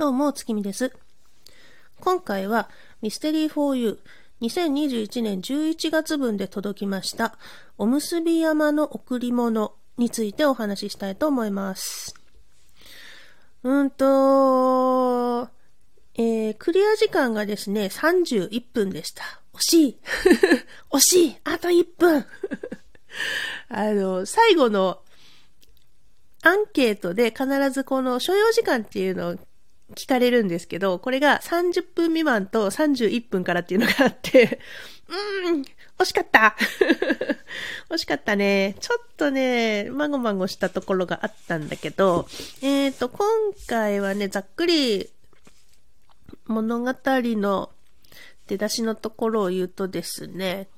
どうも、月見です。今回は、ミステリー 4U、2021年11月分で届きました、おむすび山の贈り物についてお話ししたいと思います。うんと、えー、クリア時間がですね、31分でした。惜しい 惜しいあと1分 あの、最後のアンケートで必ずこの所要時間っていうのを聞かれるんですけど、これが30分未満と31分からっていうのがあって、うーん、惜しかった 惜しかったね。ちょっとね、まごまごしたところがあったんだけど、えっ、ー、と、今回はね、ざっくり物語の出だしのところを言うとですね、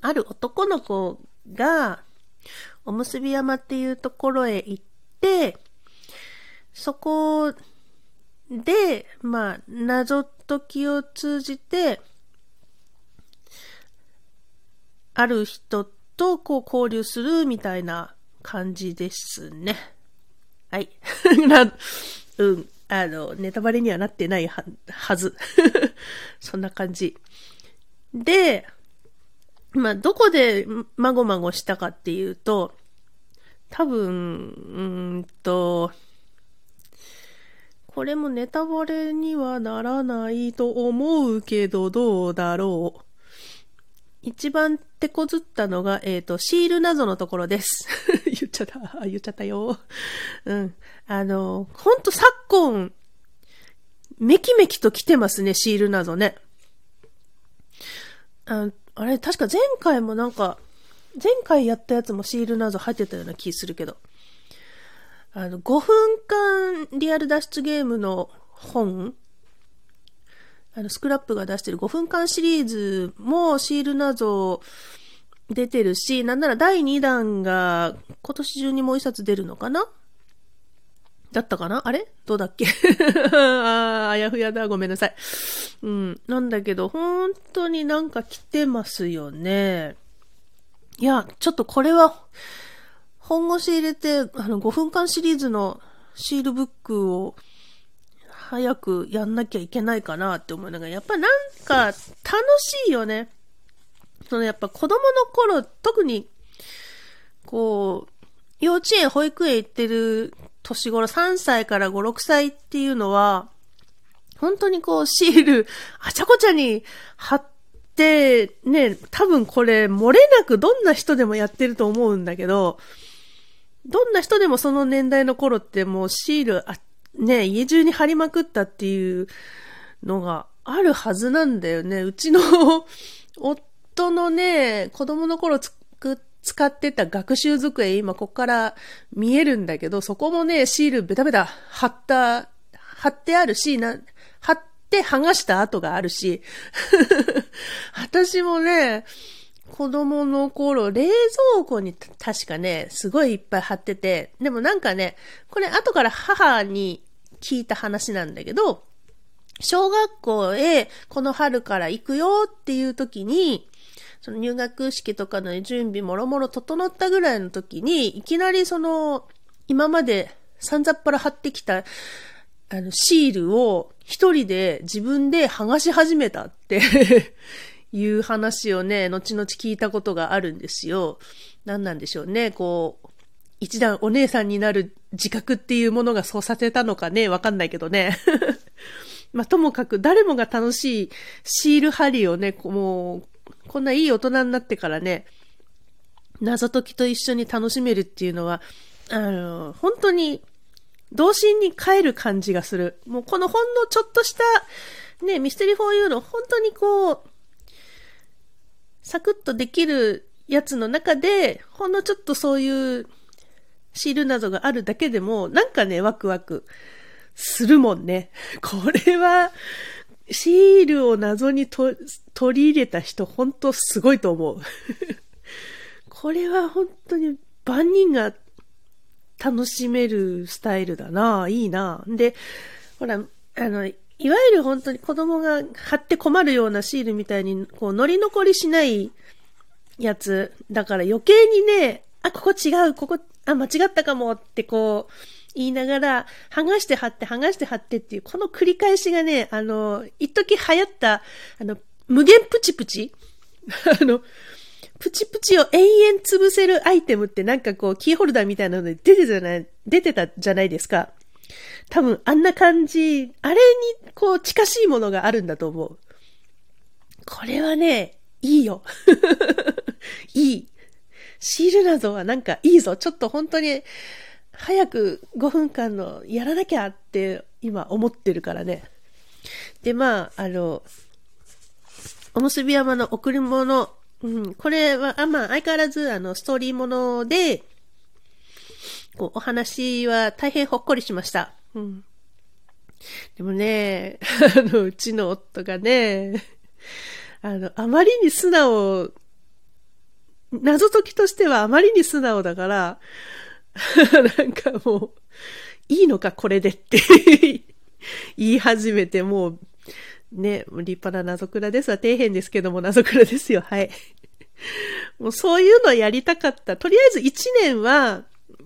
ある男の子が、おむすび山っていうところへ行って、そこで、まあ、謎解きを通じて、ある人とこう交流するみたいな感じですね。はい。な、うん。あの、ネタバレにはなってないは、はず。そんな感じ。で、まあ、どこでまごまごしたかっていうと、多分、うんと、これもネタバレにはならないと思うけど、どうだろう。一番手こずったのが、えっ、ー、と、シール謎のところです。言っちゃった。言っちゃったよ。うん。あの、ほんと昨今、めきめきと来てますね、シール謎ね。ああれ、確か前回もなんか、前回やったやつもシール謎入ってたような気するけど。あの、5分間リアル脱出ゲームの本あの、スクラップが出してる5分間シリーズもシール謎出てるし、なんなら第2弾が今年中にもう一冊出るのかな？だったかな？あれ？どうだっけ？ああやふやだ。ごめんなさい。うん。なんだけど、本当になんか来てますよね。いや、ちょっとこれは、本腰入れて、あの、5分間シリーズのシールブックを、早くやんなきゃいけないかなって思いながら、やっぱなんか楽しいよね。そのやっぱ子供の頃、特に、こう、幼稚園、保育園行ってる年頃、3歳から5、6歳っていうのは、本当にこう、シール、あちゃこちゃに貼って、ね、多分これ、漏れなくどんな人でもやってると思うんだけど、どんな人でもその年代の頃ってもうシール、あ、ね、家中に貼りまくったっていうのがあるはずなんだよね。うちの夫のね、子供の頃つく、使ってた学習机、今こっから見えるんだけど、そこもね、シールベタベタ貼った、貼ってあるし、な、貼って剥がした跡があるし、私もね、子供の頃、冷蔵庫に確かね、すごいいっぱい貼ってて、でもなんかね、これ後から母に聞いた話なんだけど、小学校へこの春から行くよっていう時に、その入学式とかの準備もろもろ整ったぐらいの時に、いきなりその、今まで散々っぱら貼ってきた、あの、シールを一人で自分で剥がし始めたって いう話をね、後々聞いたことがあるんですよ。何なんでしょうね。こう、一段お姉さんになる自覚っていうものがそうさせたのかね、わかんないけどね。まあ、ともかく誰もが楽しいシール貼りをね、もう、こんないい大人になってからね、謎解きと一緒に楽しめるっていうのは、あの、本当に、童心に帰る感じがする。もうこのほんのちょっとした、ね、ミステリー 4U の本当にこう、サクッとできるやつの中で、ほんのちょっとそういうシールなどがあるだけでも、なんかね、ワクワクするもんね。これは、シールを謎に取り入れた人、本当すごいと思う。これは本当に万人が楽しめるスタイルだな。いいな。で、ほら、あの、いわゆる本当に子供が貼って困るようなシールみたいに、こう、乗り残りしないやつ。だから余計にね、あ、ここ違う、ここ、あ、間違ったかもってこう、言いながら、剥がして貼って、剥がして貼ってっていう、この繰り返しがね、あの、一時流行った、あの、無限プチプチ あの、プチプチを延々潰せるアイテムってなんかこう、キーホルダーみたいなので出てたじゃない、出てたじゃないですか。多分、あんな感じ、あれにこう、近しいものがあるんだと思う。これはね、いいよ。いい。シールなどはなんかいいぞ。ちょっと本当に、早く5分間のやらなきゃって今思ってるからね。で、まあ、あの、おむすび山の贈り物、うん、これは、あまあ、相変わらず、あの、ストーリーもので、こう、お話は大変ほっこりしました。うん。でもね、あの、うちの夫がね、あの、あまりに素直、謎解きとしてはあまりに素直だから、なんかもう、いいのかこれでって言い始めて、もう、ね、立派な謎倉ですわ。底辺ですけども謎倉ですよ。はい。もうそういうのやりたかった。とりあえず1年は、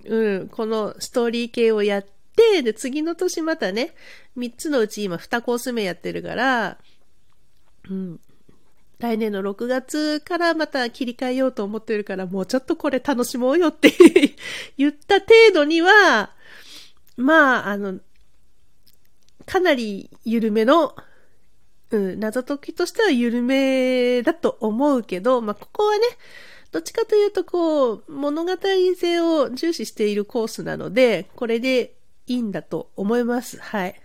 うん、このストーリー系をやって、で、次の年またね、3つのうち今2コース目やってるから、うん、来年の6月からまた切り替えようと思ってるから、もうちょっとこれ楽しもうよって 言った程度には、まあ、あの、かなり緩めの、うん、謎解きとしては緩めだと思うけど、まあ、ここはね、どっちかというと、こう、物語性を重視しているコースなので、これでいいんだと思います。はい。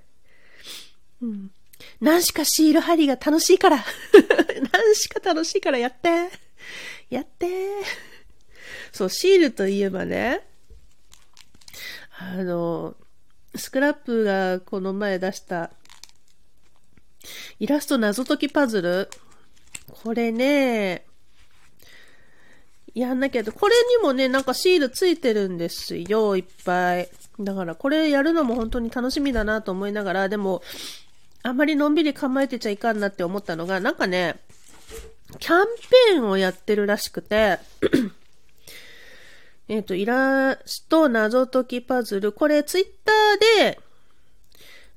うん。何しかシール貼りが楽しいから。何しか楽しいからやって。やって。そう、シールといえばね、あの、スクラップがこの前出したイラスト謎解きパズル。これね、やんなきゃと。これにもね、なんかシールついてるんですよ、いっぱい。だからこれやるのも本当に楽しみだなと思いながら、でも、あんまりのんびり構えてちゃいかんなって思ったのが、なんかね、キャンペーンをやってるらしくて、えっと、イラスト謎解きパズル。これ、ツイッターで、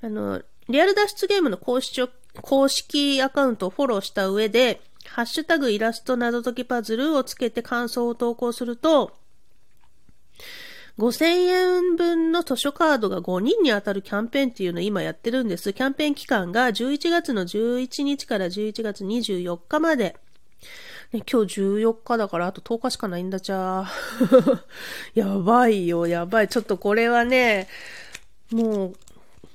あの、リアル脱出ゲームの公式公式アカウントをフォローした上で、ハッシュタグイラスト謎解きパズルをつけて感想を投稿すると、5000円分の図書カードが5人に当たるキャンペーンっていうのを今やってるんです。キャンペーン期間が11月の11日から11月24日まで。ね、今日14日だからあと10日しかないんだじゃー。やばいよ、やばい。ちょっとこれはね、もう、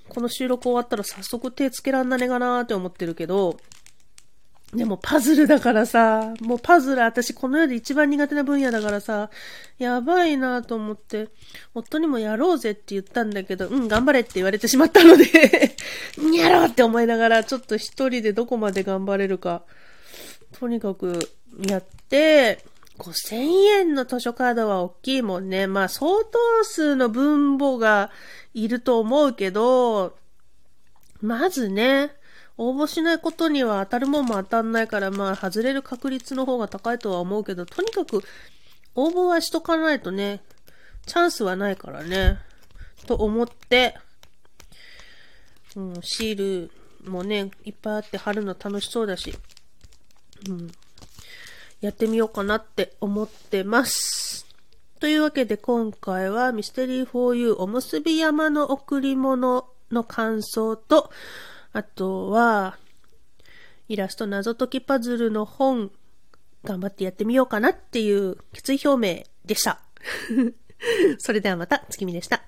この収録終わったら早速手つけらんなねかなーって思ってるけど、でもパズルだからさ、もうパズル私この世で一番苦手な分野だからさ、やばいなと思って、夫にもやろうぜって言ったんだけど、うん、頑張れって言われてしまったので やろうって思いながら、ちょっと一人でどこまで頑張れるか、とにかくやって、5000円の図書カードは大きいもんね。まあ相当数の分母がいると思うけど、まずね、応募しないことには当たるもんも当たんないから、まあ、外れる確率の方が高いとは思うけど、とにかく、応募はしとかないとね、チャンスはないからね、と思って、うん、シールもね、いっぱいあって貼るの楽しそうだし、うん、やってみようかなって思ってます。というわけで今回はミステリー 4U おむすび山の贈り物の感想と、あとは、イラスト謎解きパズルの本、頑張ってやってみようかなっていう決意表明でした。それではまた、月見でした。